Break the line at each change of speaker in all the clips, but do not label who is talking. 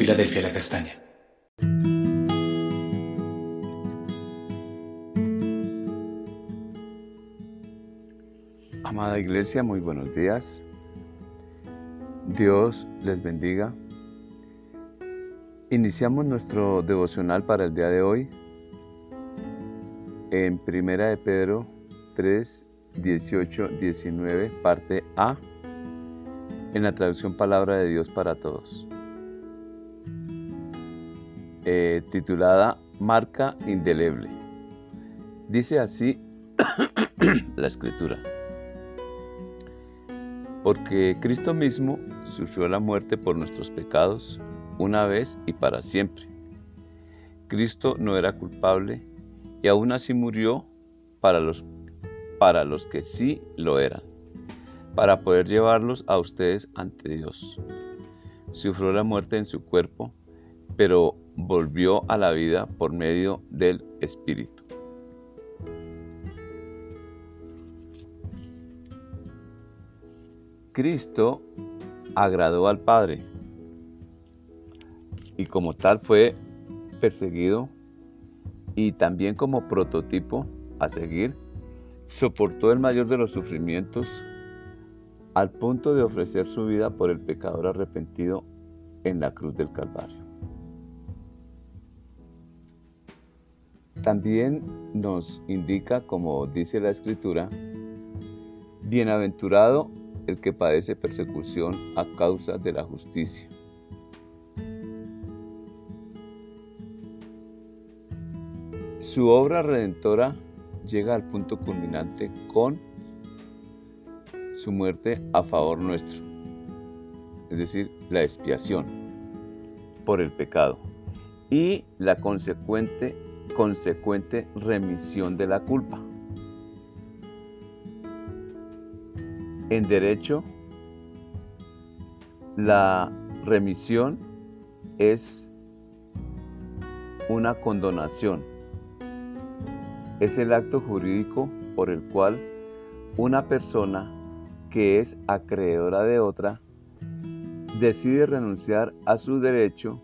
Filadelfia La Castaña.
Amada Iglesia, muy buenos días. Dios les bendiga. Iniciamos nuestro devocional para el día de hoy en Primera de Pedro 3, 18, 19, parte A, en la traducción Palabra de Dios para Todos, eh, titulada Marca Indeleble. Dice así la escritura. Porque Cristo mismo sufrió la muerte por nuestros pecados una vez y para siempre. Cristo no era culpable y aún así murió para los, para los que sí lo eran, para poder llevarlos a ustedes ante Dios. Sufrió la muerte en su cuerpo, pero volvió a la vida por medio del Espíritu. Cristo agradó al Padre y como tal fue perseguido y también como prototipo a seguir, soportó el mayor de los sufrimientos al punto de ofrecer su vida por el pecador arrepentido en la cruz del Calvario. También nos indica, como dice la Escritura, bienaventurado el que padece persecución a causa de la justicia. Su obra redentora llega al punto culminante con su muerte a favor nuestro, es decir, la expiación por el pecado y la consecuente, consecuente remisión de la culpa. En derecho, la remisión es una condonación. Es el acto jurídico por el cual una persona que es acreedora de otra decide renunciar a su derecho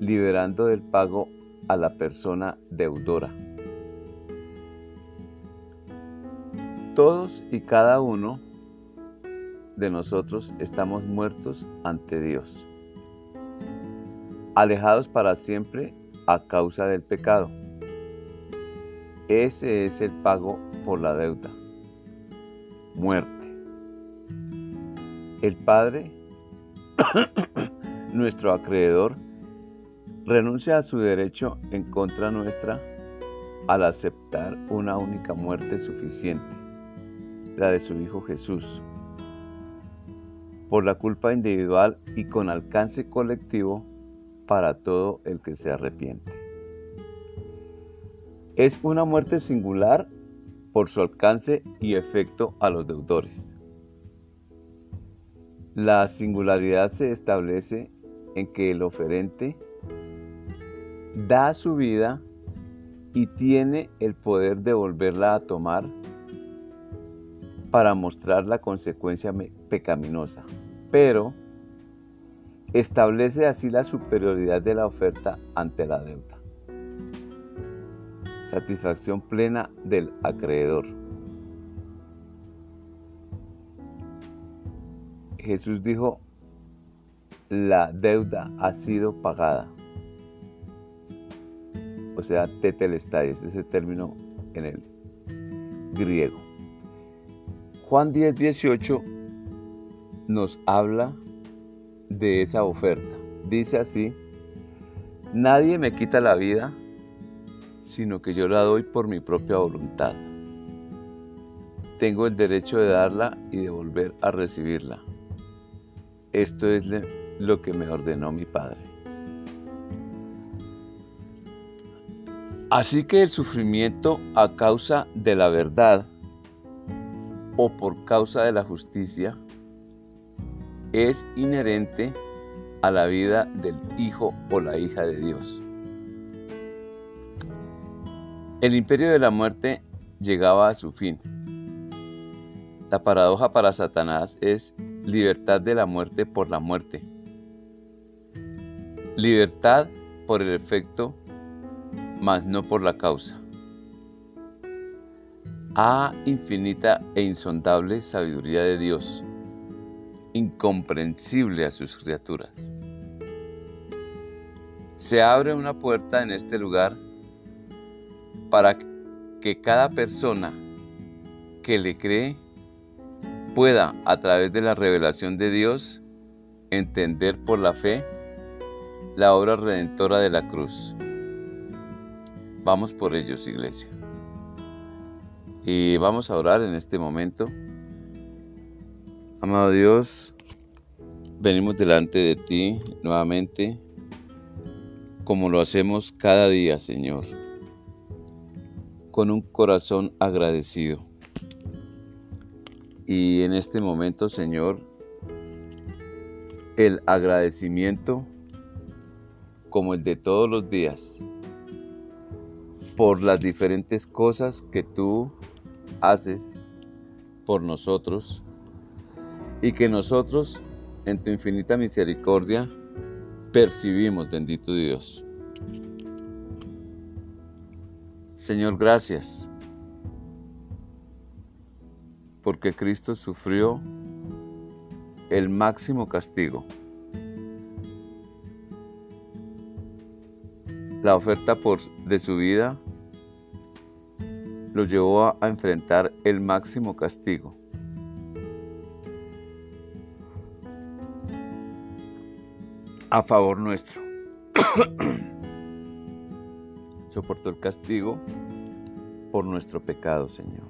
liberando del pago a la persona deudora. Todos y cada uno de nosotros estamos muertos ante Dios, alejados para siempre a causa del pecado. Ese es el pago por la deuda, muerte. El Padre, nuestro acreedor, renuncia a su derecho en contra nuestra al aceptar una única muerte suficiente la de su Hijo Jesús, por la culpa individual y con alcance colectivo para todo el que se arrepiente. Es una muerte singular por su alcance y efecto a los deudores. La singularidad se establece en que el oferente da su vida y tiene el poder de volverla a tomar para mostrar la consecuencia pecaminosa, pero establece así la superioridad de la oferta ante la deuda. Satisfacción plena del acreedor. Jesús dijo, la deuda ha sido pagada. O sea, tetelestai, es ese término en el griego. Juan 10, 18 nos habla de esa oferta. Dice así, nadie me quita la vida, sino que yo la doy por mi propia voluntad. Tengo el derecho de darla y de volver a recibirla. Esto es lo que me ordenó mi Padre. Así que el sufrimiento a causa de la verdad o por causa de la justicia es inherente a la vida del hijo o la hija de Dios. El imperio de la muerte llegaba a su fin. La paradoja para Satanás es libertad de la muerte por la muerte. Libertad por el efecto, mas no por la causa. Ah, infinita e insondable sabiduría de Dios, incomprensible a sus criaturas. Se abre una puerta en este lugar para que cada persona que le cree pueda, a través de la revelación de Dios, entender por la fe la obra redentora de la cruz. Vamos por ellos, iglesia. Y vamos a orar en este momento. Amado Dios, venimos delante de ti nuevamente, como lo hacemos cada día, Señor, con un corazón agradecido. Y en este momento, Señor, el agradecimiento como el de todos los días por las diferentes cosas que tú haces por nosotros y que nosotros en tu infinita misericordia percibimos, bendito Dios. Señor, gracias, porque Cristo sufrió el máximo castigo La oferta de su vida lo llevó a, a enfrentar el máximo castigo. a favor nuestro. Soportó el castigo por nuestro pecado, Señor.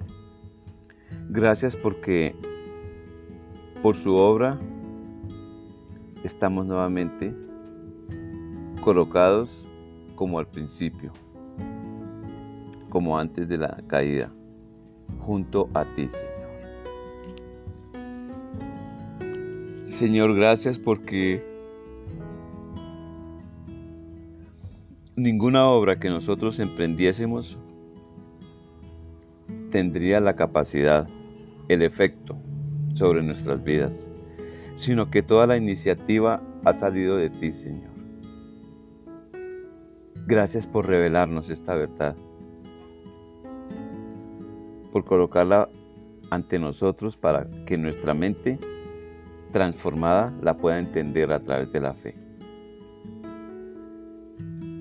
Gracias porque por su obra estamos nuevamente colocados como al principio, como antes de la caída, junto a ti, Señor. Señor, gracias porque ninguna obra que nosotros emprendiésemos tendría la capacidad, el efecto sobre nuestras vidas, sino que toda la iniciativa ha salido de ti, Señor. Gracias por revelarnos esta verdad, por colocarla ante nosotros para que nuestra mente transformada la pueda entender a través de la fe.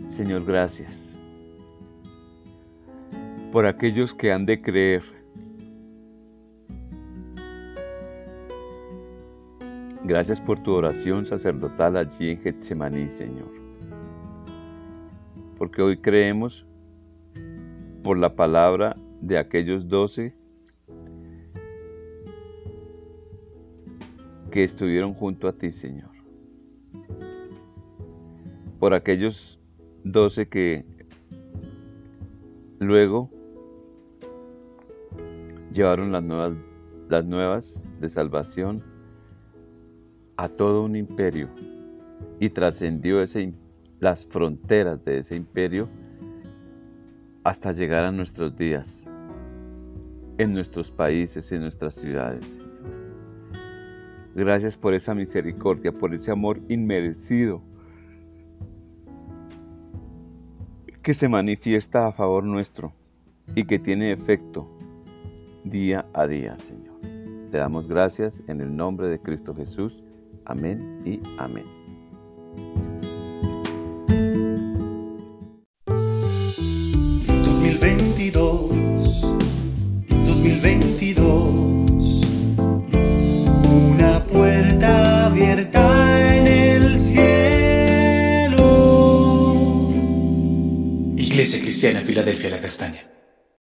Señor, gracias por aquellos que han de creer. Gracias por tu oración sacerdotal allí en Getsemaní, Señor porque hoy creemos por la palabra de aquellos doce que estuvieron junto a ti, Señor. Por aquellos doce que luego llevaron las nuevas, de salvación a todo un imperio y trascendió ese las fronteras de ese imperio hasta llegar a nuestros días, en nuestros países, en nuestras ciudades. Gracias por esa misericordia, por ese amor inmerecido que se manifiesta a favor nuestro y que tiene efecto día a día, Señor. Te damos gracias en el nombre de Cristo Jesús. Amén y amén.
2022. Una puerta abierta en el cielo.
Iglesia Cristiana Filadelfia La Castaña.